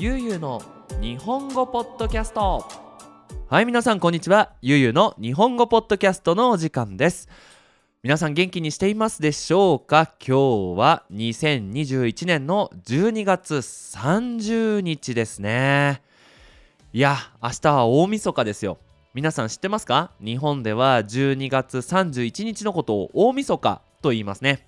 ゆうゆうの日本語ポッドキャスト。はい皆さんこんにちは。ゆうゆうの日本語ポッドキャストのお時間です。皆さん元気にしていますでしょうか？今日は2021年の12月30日ですね。いや明日は大晦日ですよ。皆さん知ってますか？日本では12月31日のことを大晦日と言いますね。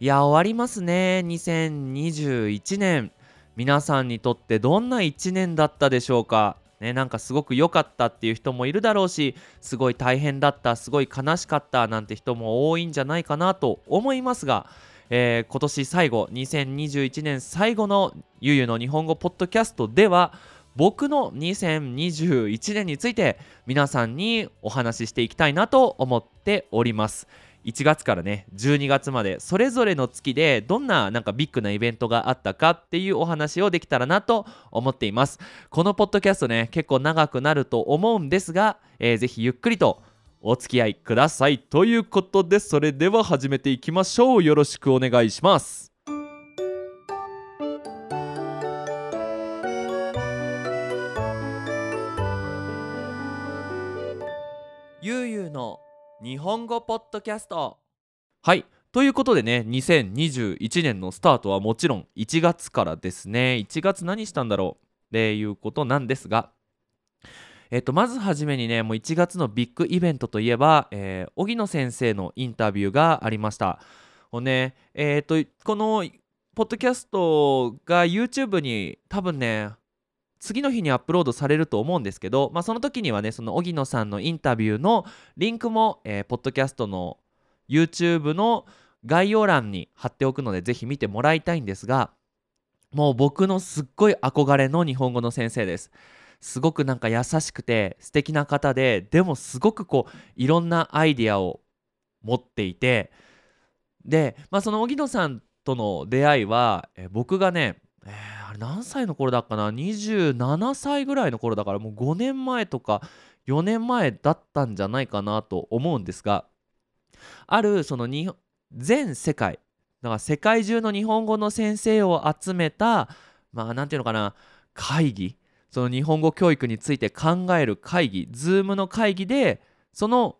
いや終わりますね。2021年皆さんにとってどんな1年だったでしょうか？ね、なんかすごく良かったっていう人もいるだろうしすごい大変だったすごい悲しかったなんて人も多いんじゃないかなと思いますが、えー、今年最後2021年最後のゆゆの日本語ポッドキャストでは僕の2021年について皆さんにお話ししていきたいなと思っております。1月からね12月までそれぞれの月でどんななんかビッグなイベントがあったかっていうお話をできたらなと思っています。このポッドキャストね結構長くなると思うんですが、えー、ぜひゆっくりとお付き合いください。ということでそれでは始めていきましょう。よろしくお願いします。ゆうゆうの日本語ポッドキャスト。はい。ということでね2021年のスタートはもちろん1月からですね。1月何したんだろう？っていうことなんですが。えっと、まずはじめにねもう1月のビッグイベントといえば、えー、荻野先生のインタビューがありました。をねえっ、とこのポッドキャストが YouTube に多分ね次の日にアップロードされると思うんですけど、まあ、その時にはねその荻野さんのインタビューのリンクも、えー、ポッドキャストの YouTube の概要欄に貼っておくのでぜひ見てもらいたいんですがもう僕のすっごい憧れの日本語の先生です。すごくなんか優しくて素敵な方ででもすごくこういろんなアイディアを持っていて。で、まあ、その荻野さんとの出会いは、え、僕がね、えーれ何歳の頃だっかな？27歳ぐらいの頃だからもう5年前とか4年前だったんじゃないかなと思うんですがあるその全世界だから世界中の日本語の先生を集めたまあ何て言うのかな？会議その日本語教育について考える会議 Zoom の会議でその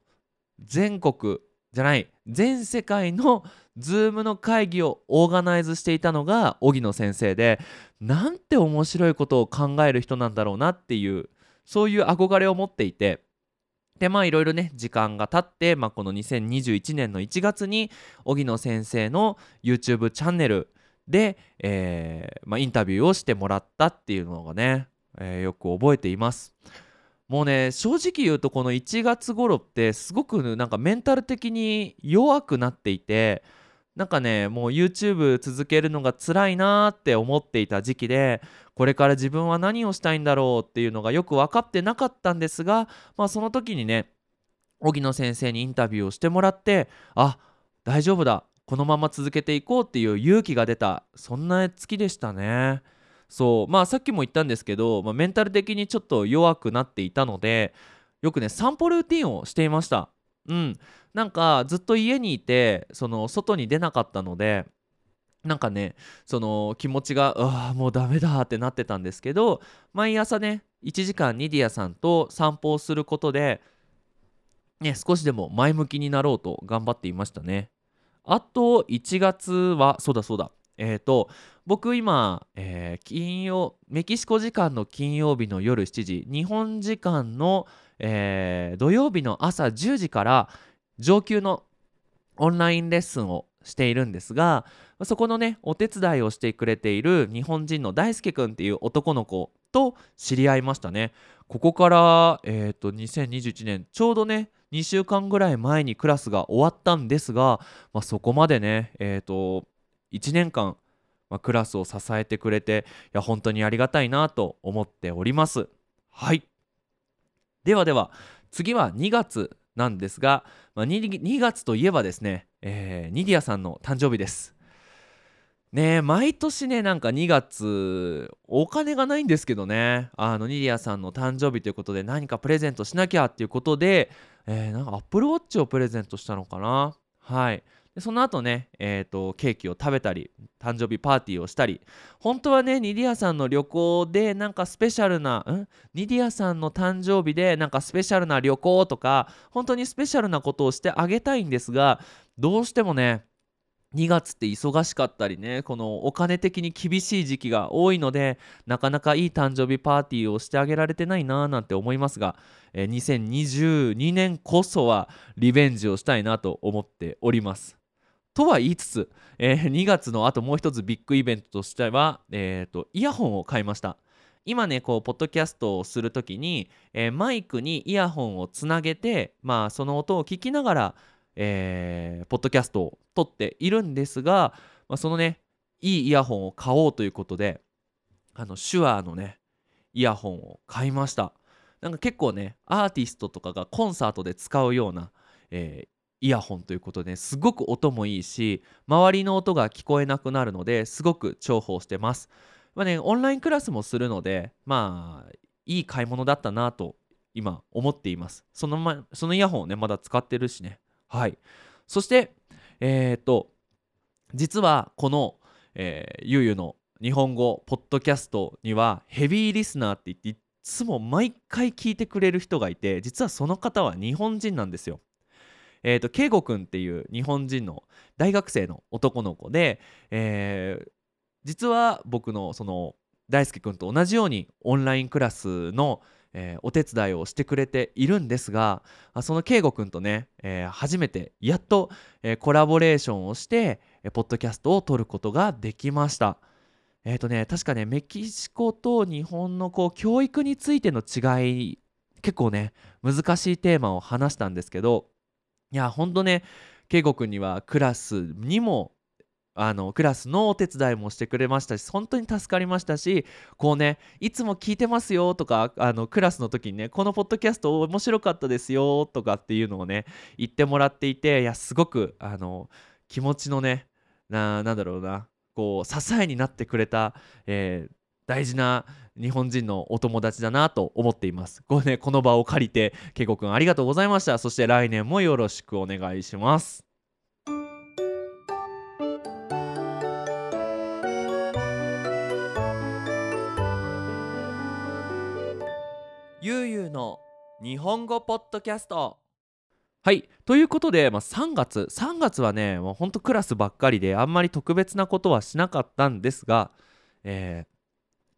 全国じゃない全世界の Zoom の会議をオーガナイズしていたのが荻野先生でなんて面白いことを考える人なんだろうなっていうそういう憧れを持っていてでまあいろいろね時間が経って、まあ、この2021年の1月に荻野先生の YouTube チャンネルで、えーまあ、インタビューをしてもらったっていうのがね、えー、よく覚えています。もうね正直言うとこの1月頃ってすごくなんかメンタル的に弱くなっていてなんかねもう YouTube 続けるのが辛いなって思っていた時期でこれから自分は何をしたいんだろうっていうのがよく分かってなかったんですがまあその時にね荻野先生にインタビューをしてもらってあ大丈夫だこのまま続けていこうっていう勇気が出たそんな月でしたね。そうまあさっきも言ったんですけど、まあ、メンタル的にちょっと弱くなっていたのでよくね散歩ルーティンをしていました。うん。なんかずっと家にいてその外に出なかったのでなんかねその気持ちがあもうダメだってなってたんですけど毎朝ね1時間ニディアさんと散歩をすることでね少しでも前向きになろうと頑張っていましたね。あと1月はそうだそうだ。えっ、ー、と僕今、えー、金曜メキシコ時間の金曜日の夜7時日本時間の、えー、土曜日の朝10時から上級のオンラインレッスンをしているんですがそこのねお手伝いをしてくれている日本人の大輔くんっていう男の子と知り合いましたね。ここからえっ、ー、と2021年ちょうどね2週間ぐらい前にクラスが終わったんですが、まあ、そこまでねえっ、ー、と1年間、まあ、クラスを支えてくれていや本当にありがたいなと思っております。はい。ではでは次は2月なんですが、まあ、2, 2, 月といえばですね、えー、ニディアさんの誕生日です。ね毎年ねなんか2月お金がないんですけどね。あのニディアさんの誕生日ということで何かプレゼントしなきゃっていうことで、えー、なんかアップルウォッチをプレゼントしたのかな。はい。でその後ね、えーと、ケーキを食べたり誕生日パーティーをしたり本当はねニディアさんの旅行でなんかスペシャルなん？ニディアさんの誕生日でなんかスペシャルな旅行とか本当にスペシャルなことをしてあげたいんですがどうしてもね2月って忙しかったりねこのお金的に厳しい時期が多いのでなかなかいい誕生日パーティーをしてあげられてないなーなんて思いますが、えー、2022年こそはリベンジをしたいなと思っております。とは言いつつ、えー、2月のあともう一つビッグイベントとしては、えーと、イヤホンを買いました。今ねこうポッドキャストをする時に、えー、マイクにイヤホンをつなげてまあその音を聞きながらえー、ポッドキャストを撮っているんですが、まあ、そのねいいイヤホンを買おうということであの手話のねイヤホンを買いました。なんか結構ねアーティストとかがコンサートで使うような、えー、イヤホンということですごく音もいいし周りの音が聞こえなくなるのですごく重宝してます。まあね、オンラインクラスもするのでまあいい買い物だったなと今思っています。その,、ま、そのイヤホンをねまだ使ってるしね。はい。そしてえー、っと実はこの、えー、ゆうゆうの日本語ポッドキャストにはヘビーリスナーって言っていつも毎回聞いてくれる人がいて実はその方は日本人なんですよ。えーと、圭吾君っていう日本人の大学生の男の子で、えー、実は僕のその大輔君と同じようにオンラインクラスの、えー、お手伝いをしてくれているんですがその圭吾君とね、えー、初めてやっと、えー、コラボレーションをして、えポッドキャストを撮ることができました。えっ、とね確かねメキシコと日本のこう教育についての違い結構ね難しいテーマを話したんですけどいやほんとね圭吾君にはクラスにもあのクラスのお手伝いもしてくれましたし本当に助かりましたしこうねいつも聞いてますよとかあのクラスの時にねこのポッドキャスト面白かったですよとかっていうのをね言ってもらっていていやすごくあの気持ちのねななんだろうなこう支えになってくれた、えー、大事な日本人のお友達だなと思っています。これねこの場を借りてけいこくんありがとうございました。そして来年もよろしくお願いします。ゆうゆうの日本語ポッドキャスト。はいということで、まあ、3月3月はねもうほんとクラスばっかりであんまり特別なことはしなかったんですが、えー、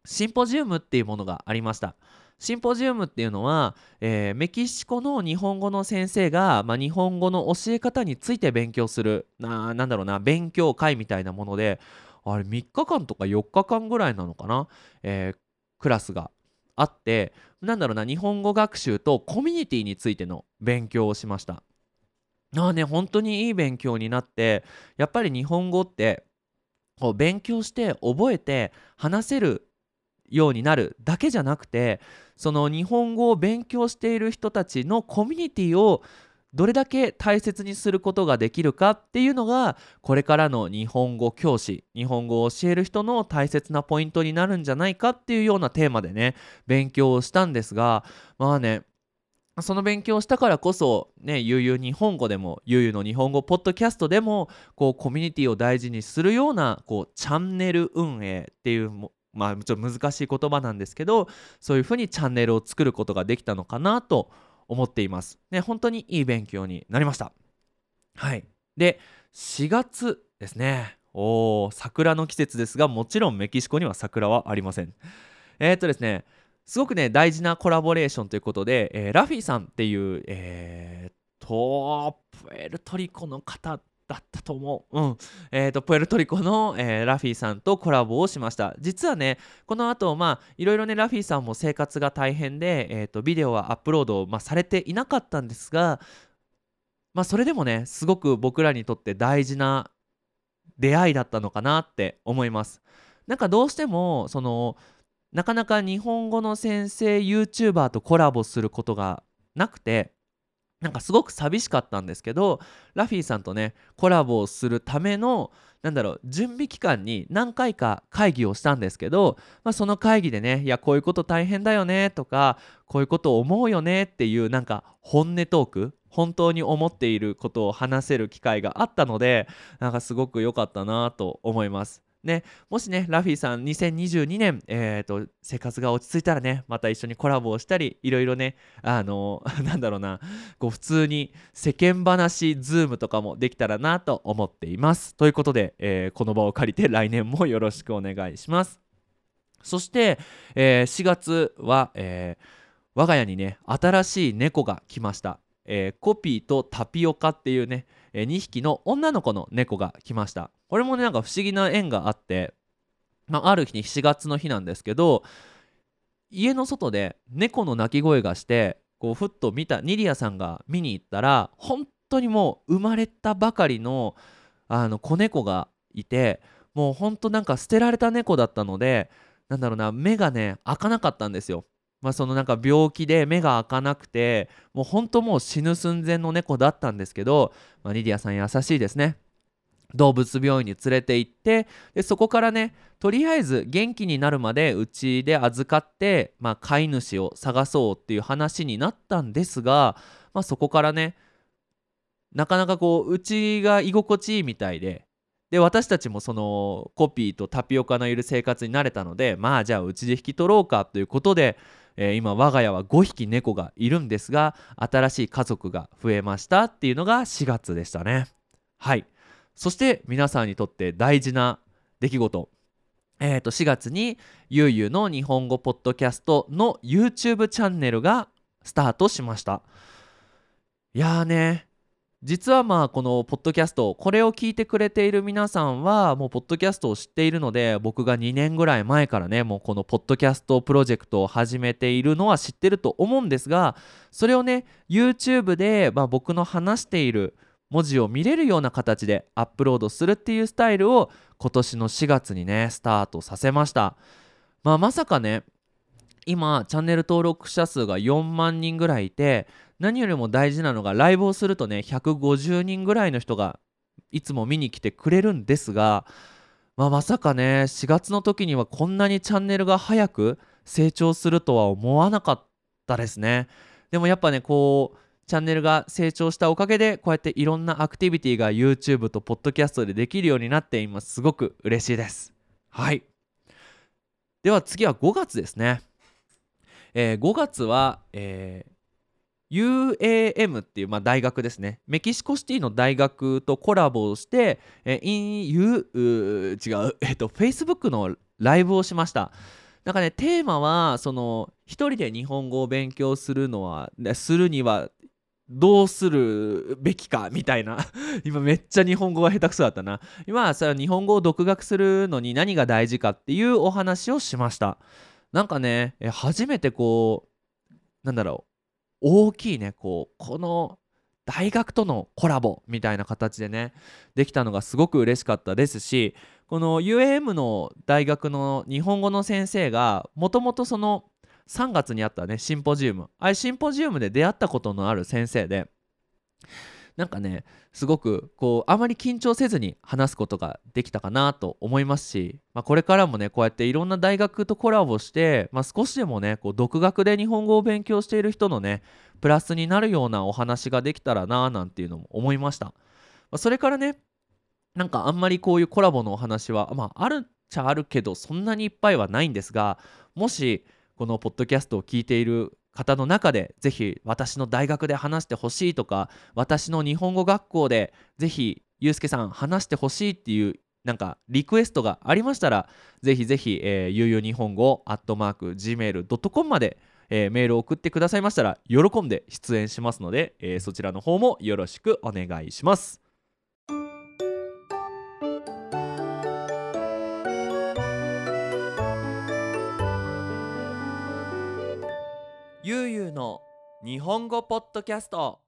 シンポジウムっていうものがありました。シンポジウムっていうのは、えー、メキシコの日本語の先生が、まあ、日本語の教え方について勉強するななんだろうな勉強会みたいなものであれ3日間とか4日間ぐらいなのかな、えー、クラスがあってなんだろうな日本語学習とコミュニティについての勉強をしました。あね本当にいい勉強になってやっぱり日本語ってこう勉強して覚えて話せるようになるだけじゃなくてその日本語を勉強している人たちのコミュニティをどれだけ大切にすることができるかっていうのがこれからの日本語教師日本語を教える人の大切なポイントになるんじゃないかっていうようなテーマでね勉強をしたんですがまあねその勉強をしたからこそね悠々日本語でも悠々の日本語ポッドキャストでもこうコミュニティを大事にするようなこうチャンネル運営っていうまあちょっと難しい言葉なんですけどそういうふうにチャンネルを作ることができたのかなと思っています。ね本当にいい勉強になりました。はいで4月ですねお桜の季節ですがもちろんメキシコには桜はありません。えー、っとですねすごくね大事なコラボレーションということで、えー、ラフィーさんっていう、えー、とプエルトリコの方だったと思う。うん。え、ー、と、プエルトリコの、えー、ラフィーさんとコラボをしました。実はね、この後、まあ、いろいろね、ラフィーさんも生活が大変で、えっ、ー、と、ビデオはアップロード、まあ、されていなかったんですが、まあ、それでもね、すごく僕らにとって大事な出会いだったのかなって思います。なんかどうしても、その、なかなか日本語の先生 YouTuber とコラボすることがなくて、なんかすごく寂しかったんですけどラフィーさんとねコラボをするためのなんだろう準備期間に何回か会議をしたんですけど、まあ、その会議でねいやこういうこと大変だよねとかこういうこと思うよねっていうなんか本音トーク本当に思っていることを話せる機会があったのでなんかすごく良かったなと思います。ね、もしね、ラフィーさん2022年、えーと、生活が落ち着いたらね、また一緒にコラボをしたり、いろいろね、あの、なんだろうな、こう普通に世間話、ズームとかもできたらなと思っています。ということで、えー、この場を借りて来年もよろしくお願いします。そして、えー、4月は、えー、我が家にね、新しい猫が来ました。えー、コピーとタピオカっていうね、え、2匹の女の子の猫が来ました。これもねなんか不思議な縁があって、まあ、ある日に4月の日なんですけど家の外で猫の鳴き声がしてこうふっと見たニリアさんが見に行ったら本当にもう生まれたばかりのあの子猫がいてもうほんとなんか捨てられた猫だったのでなんだろうな目がね開かなかったんですよ。まあ、そのなんか病気で目が開かなくてもう本当もう死ぬ寸前の猫だったんですけど、まあ、リディアさん優しいですね。動物病院に連れて行ってでそこからねとりあえず元気になるまでうちで預かって、まあ、飼い主を探そうっていう話になったんですが、まあ、そこからねなかなかこううちが居心地いいみたいでで私たちもそのコピーとタピオカのいる生活に慣れたのでまあじゃあうちで引き取ろうかということでえー、今我が家は5匹猫がいるんですが新しい家族が増えましたっていうのが4月でしたね。はい。そして皆さんにとって大事な出来事。えー、と4月にゆうゆうの日本語ポッドキャストの YouTube チャンネルがスタートしました。いやーね実はまあこのポッドキャストこれを聞いてくれている皆さんはもうポッドキャストを知っているので僕が2年ぐらい前からねもうこのポッドキャストプロジェクトを始めているのは知ってると思うんですがそれをね YouTube でま僕の話している文字を見れるような形でアップロードするっていうスタイルを今年の4月にねスタートさせました。まあまさかね今チャンネル登録者数が4万人ぐらいいて何よりも大事なのがライブをするとね150人ぐらいの人がいつも見に来てくれるんですが、まあ、まさかね4月の時にはこんなにチャンネルが早く成長するとは思わなかったですね。でもやっぱねこうチャンネルが成長したおかげでこうやっていろんなアクティビティが YouTube と Podcast でできるようになって今す。ごく嬉しいです。はい。では次は5月ですね、えー、5月は、えー UAM っていう、まあ、大学ですね。メキシコシティの大学とコラボをして、えー、in U 違う、えっと、Facebook のライブをしました。なんかねテーマはその一人で日本語を勉強するのはするにはどうするべきかみたいな。今めっちゃ日本語が下手くそだったな。今はさ日本語を独学するのに何が大事かっていうお話をしました。なんかね初めてこうなんだろう大きいねこうこの大学とのコラボみたいな形でねできたのがすごく嬉しかったですしこの UAM の大学の日本語の先生がもともとその3月にあったねシンポジウム。あれシンポジウムで出会ったことのある先生でなんかねすごくこうあまり緊張せずに話すことができたかなと思いますし、まあ、これからもねこうやっていろんな大学とコラボして、まあ、少しでもねこう独学で日本語を勉強している人のねプラスになるようなお話ができたらななんていうのも思いました、まあ、それからねなんかあんまりこういうコラボのお話は、まあ、あるっちゃあるけどそんなにいっぱいはないんですがもしこのポッドキャストを聞いている方の中でぜひ私の大学で話してほしいとか私の日本語学校でぜひゆうすけさん話してほしいっていうなんかリクエストがありましたらぜひぜひ、えー、ゆうゆう日本語アットマーク Gmail.com まで、えー、メールを送ってくださいましたら喜んで出演しますので、えー、そちらの方もよろしくお願いします。ゆうゆうの日本語ポッドキャスト。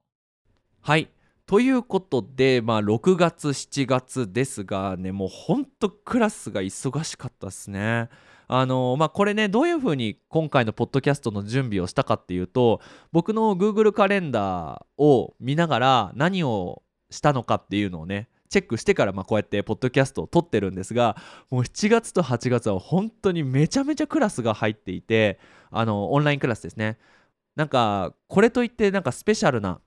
はい。ということでまあ6月7月ですがねもうほんとクラスが忙しかったですね。あのまあこれねどういう風に今回のポッドキャストの準備をしたかっていうと僕の Google カレンダーを見ながら何をしたのかっていうのをねチェックしてからまあこうやってポッドキャストを撮ってるんですがもう7月と8月は本当にめちゃめちゃクラスが入っていてあのオンラインクラスですね。なんかこれといってなんかスペシャルな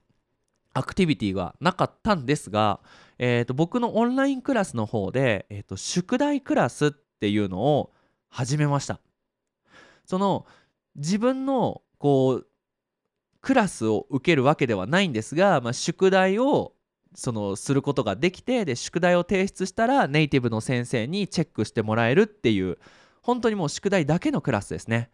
アクティビティがなかったんですが、えー、と僕のオンラインクラスの方で、えー、と宿題クラスっていうのを始めました。その自分のこうクラスを受けるわけではないんですが、まあ、宿題をそのすることができてで宿題を提出したらネイティブの先生にチェックしてもらえるっていう本当にもう宿題だけのクラスですね。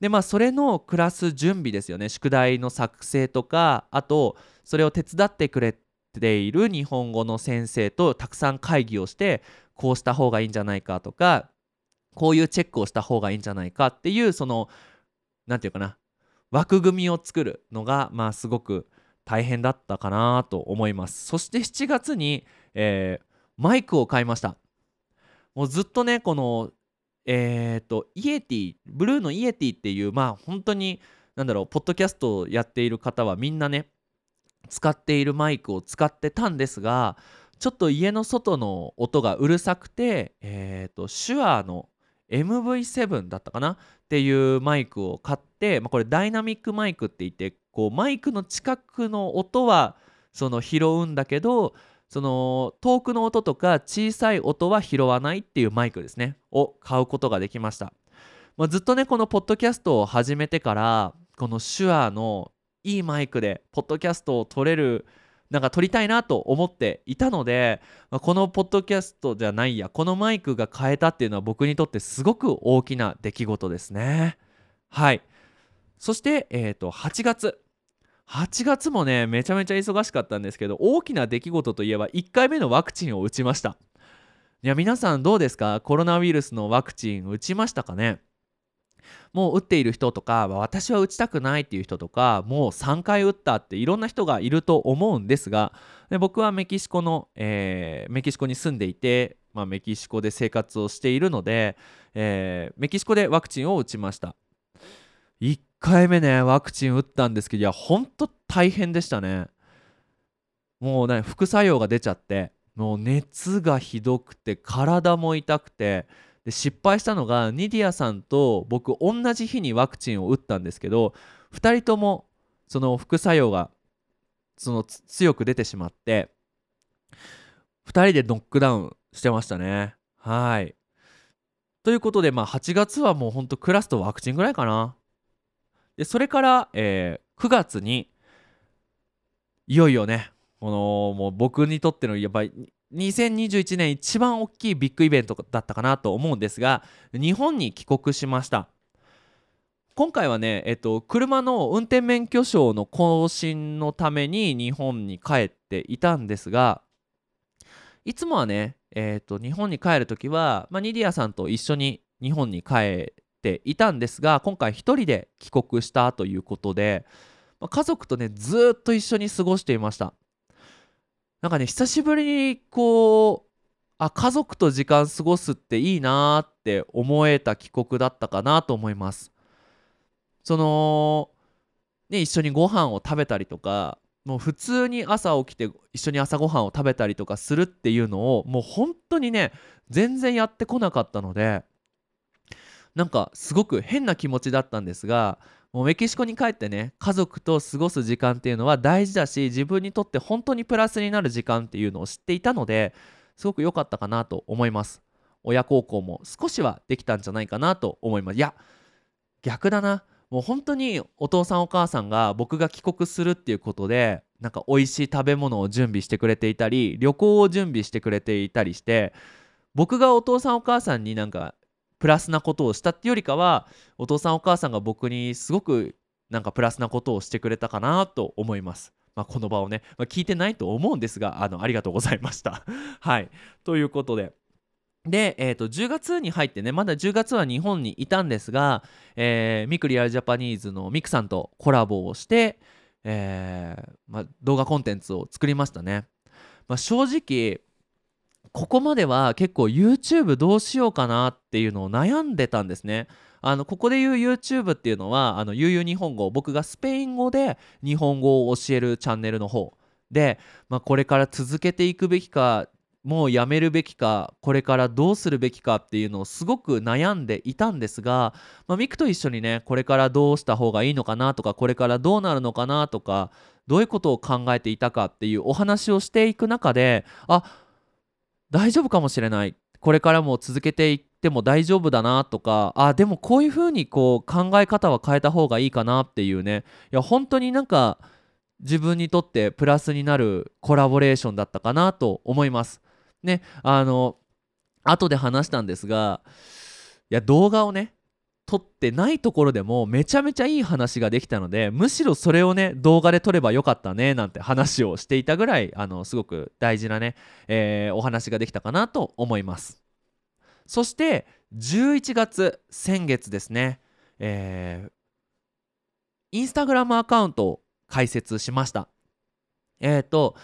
でまあそれのクラス準備ですよね宿題の作成とかあとそれを手伝ってくれている日本語の先生とたくさん会議をしてこうした方がいいんじゃないかとかこういうチェックをした方がいいんじゃないかっていうその何て言うかな枠組みを作るのがまあすごく大変だったかなと思います。そして7月に、えー、マイクを買いました。もうずっとねこのえっ、ー、とイエティブルーのイエティっていうまあ本当になんだろうポッドキャストをやっている方はみんなね使っているマイクを使ってたんですがちょっと家の外の音がうるさくてえっ、ー、と手話の MV7 だったかなっていうマイクを買って、まあ、これダイナミックマイクって言ってこうマイクの近くの音はその拾うんだけどその遠くの音とか小さい音は拾わないっていうマイクですね。を買うことができました、まあ、ずっとねこのポッドキャストを始めてからこの手話のいいマイクでポッドキャストを撮れるなんか撮りたいなと思っていたので、まあ、このポッドキャストじゃないやこのマイクが変えたっていうのは僕にとってすごく大きな出来事ですね。はい。そして、えー、と8月。8月もねめちゃめちゃ忙しかったんですけど大きな出来事といえば1回目のワクチンを打ちました。いや皆さんどうですか？コロナウイルスのワクチン打ちましたかね？もう打っている人とか私は打ちたくないっていう人とかもう3回打ったっていろんな人がいると思うんですがで僕はメキシコの、えー、メキシコに住んでいて、まあ、メキシコで生活をしているので、えー、メキシコでワクチンを打ちました。1回目ねワクチン打ったんですけどいやほんと大変でしたね。もうね副作用が出ちゃってもう熱がひどくて体も痛くてで失敗したのがニディアさんと僕同じ日にワクチンを打ったんですけど2人ともその副作用がその強く出てしまって2人でノックダウンしてましたね。はい。ということでまあ8月はもうほんとクラスとワクチンぐらいかな。でそれから、えー、9月にいよいよねこのもう僕にとってのやっぱり2021年一番大きいビッグイベントだったかなと思うんですが日本に帰国しました。今回はね、えっと、車の運転免許証の更新のために日本に帰っていたんですがいつもはね、えっと、日本に帰る時は、まあ、ニディアさんと一緒に日本に帰っていたんですが今回1人で帰国したということで、まあ、家族とねずっと一緒に過ごしていました。なんかね久しぶりにこうあ家族と時間過ごすっていいなって思えた帰国だったかなと思います。そのね一緒にご飯を食べたりとかもう普通に朝起きて一緒に朝ごはんを食べたりとかするっていうのをもう本当にね全然やってこなかったのでなんかすごく変な気持ちだったんですがもうメキシコに帰ってね家族と過ごす時間っていうのは大事だし自分にとって本当にプラスになる時間っていうのを知っていたのですごく良かったかなと思います。親孝行も少しはできたんじゃないかなと思います。いや逆だな。もう本当にお父さんお母さんが僕が帰国するっていうことでなんか美味しい食べ物を準備してくれていたり旅行を準備してくれていたりして僕がお父さんお母さんになんかプラスなことをしたっていうよりかはお父さんお母さんが僕にすごくなんかプラスなことをしてくれたかなと思います。まあ、この場をね、まあ、聞いてないと思うんですがあのありがとうございました。はいということで。で、えー、と10月に入ってねまだ10月は日本にいたんですが、えー、ミクリアルジャパニーズのミクさんとコラボをして、えーまあ、動画コンテンツを作りましたね。まあ、正直ここまでは結構 YouTube どうしようかなっていうのを悩んでたんですね。あのここで言う YouTube っていうのはあの悠々日本語僕がスペイン語で日本語を教えるチャンネルの方で、まあ、これから続けていくべきかもうやめるべきかこれからどうするべきかっていうのをすごく悩んでいたんですが、まあ、ミクと一緒にねこれからどうした方がいいのかなとかこれからどうなるのかなとかどういうことを考えていたかっていうお話をしていく中であ大丈夫かもしれないこれからも続けていっても大丈夫だなとかあでもこういうふうにこう考え方は変えた方がいいかなっていうねいや本当になんか自分にとってプラスになるコラボレーションだったかなと思います。ねあの後で話したんですがいや動画をね撮ってないところでもめちゃめちゃいい話ができたのでむしろそれをね動画で撮ればよかったねなんて話をしていたぐらいあのすごく大事なね、えー、お話ができたかなと思います。そして11月先月ですねえー、インスタグラムアカウントを開設しました。えっ、ー、と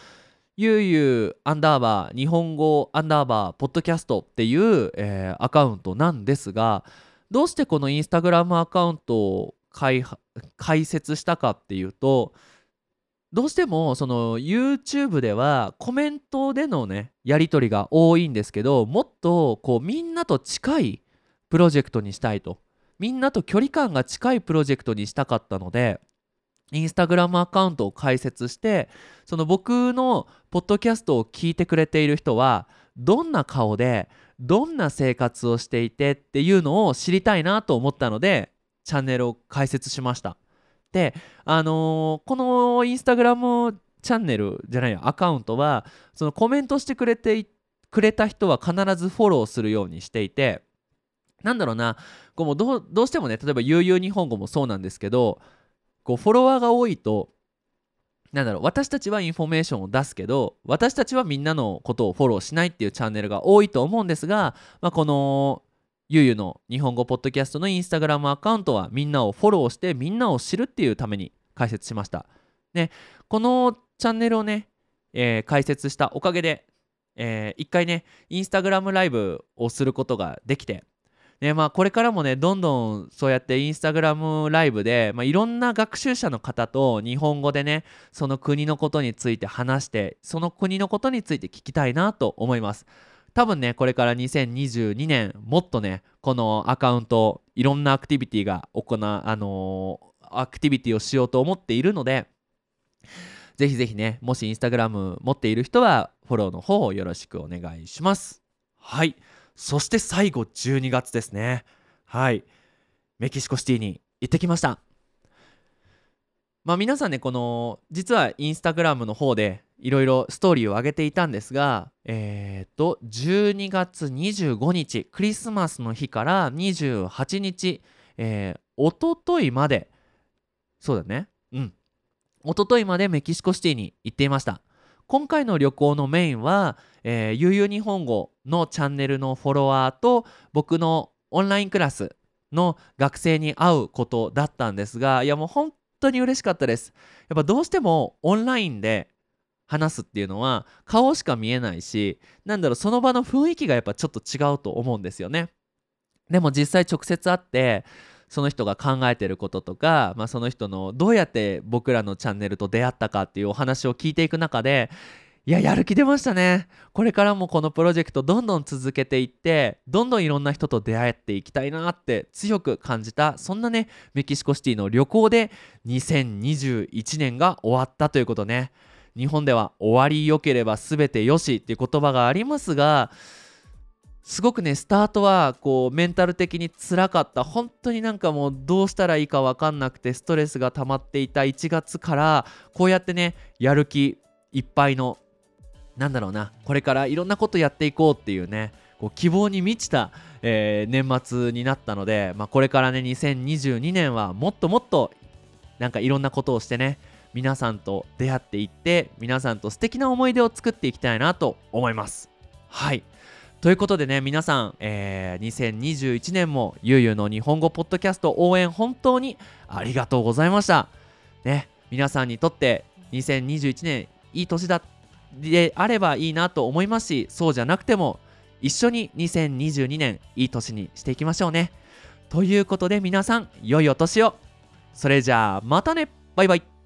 ゆうゆうアンダーバー日本語アンダーバーポッドキャストっていう、えー、アカウントなんですがどうしてこのインスタグラムアカウントを開設したかっていうとどうしてもその YouTube ではコメントでのねやり取りが多いんですけどもっとこうみんなと近いプロジェクトにしたいと。みんなと距離感が近いプロジェクトにしたかったのでインスタグラムアカウントを開設してその僕のポッドキャストを聞いてくれている人はどんな顔でどんな生活をしていてっていうのを知りたいなと思ったのでチャンネルを開設しました。であのー、このインスタグラムチャンネルじゃないアカウントはそのコメントしてくれてくれた人は必ずフォローするようにしていてなんだろうなこうもどうどうしてもね例えば悠々日本語もそうなんですけどこうフォロワーが多いとなんだろう私たちはインフォメーションを出すけど私たちはみんなのことをフォローしないっていうチャンネルが多いと思うんですが、まあ、このゆうゆうの日本語ポッドキャストのインスタグラムアカウントはみんなをフォローしてみんなを知るっていうために開設しました。ね、このチャンネルをね、えー、開設したおかげで、えー、一回ね、インスタグラムライブをすることができて、ねまあ、これからもねどんどんそうやってインスタグラムライブで、まあ、いろんな学習者の方と日本語でねその国のことについて話してその国のことについて聞きたいなと思います。多分ねこれから2022年もっとねこのアカウントいろんなアクティビティが行うあのー、アクティビティをしようと思っているのでぜひぜひねもしインスタグラム持っている人はフォローの方をよろしくお願いします。はい。そして最後12月ですね。はい。メキシコシティに行ってきました。まあ皆さんねこの実はインスタグラムの方でいろいろストーリーを上げていたんですがえっ、と12月25日クリスマスの日から28日えー、おとといまでそうだね。うん。おとといまでメキシコシティに行っていました。今回の旅行のメインは、えー、ゆうゆう日本語のチャンネルのフォロワーと僕のオンラインクラスの学生に会うことだったんですがいやもう本当に嬉しかったです。やっぱどうしてもオンラインで話すっていうのは顔しか見えないしなんだろうその場の雰囲気がやっぱちょっと違うと思うんですよね。でも実際直接会ってその人が考えてることとか、まあ、その人のどうやって僕らのチャンネルと出会ったかっていうお話を聞いていく中でいややる気出ましたね。これからもこのプロジェクトどんどん続けていってどんどんいろんな人と出会っていきたいなって強く感じたそんなねメキシコシティの旅行で2021年が終わったということね。日本では終わりよければ全てよしっていう言葉がありますがすごくねスタートはこうメンタル的につらかった。本当になんかもうどうしたらいいか分かんなくてストレスが溜まっていた1月からこうやってねやる気いっぱいのなんだろうなこれからいろんなことやっていこうっていうねこう希望に満ちた、えー、年末になったので、まあ、これからね2022年はもっともっとなんかいろんなことをしてね皆さんと出会っていって皆さんと素敵な思い出を作っていきたいなと思います。はい。ということでね皆さん、えー、2021年もゆうゆうの日本語ポッドキャスト応援本当にありがとうございました。ね皆さんにとって2021年いい年だであればいいなと思いますしそうじゃなくても一緒に2022年いい年にしていきましょうね。ということで皆さん良いお年を。それじゃあまたね。バイバイ。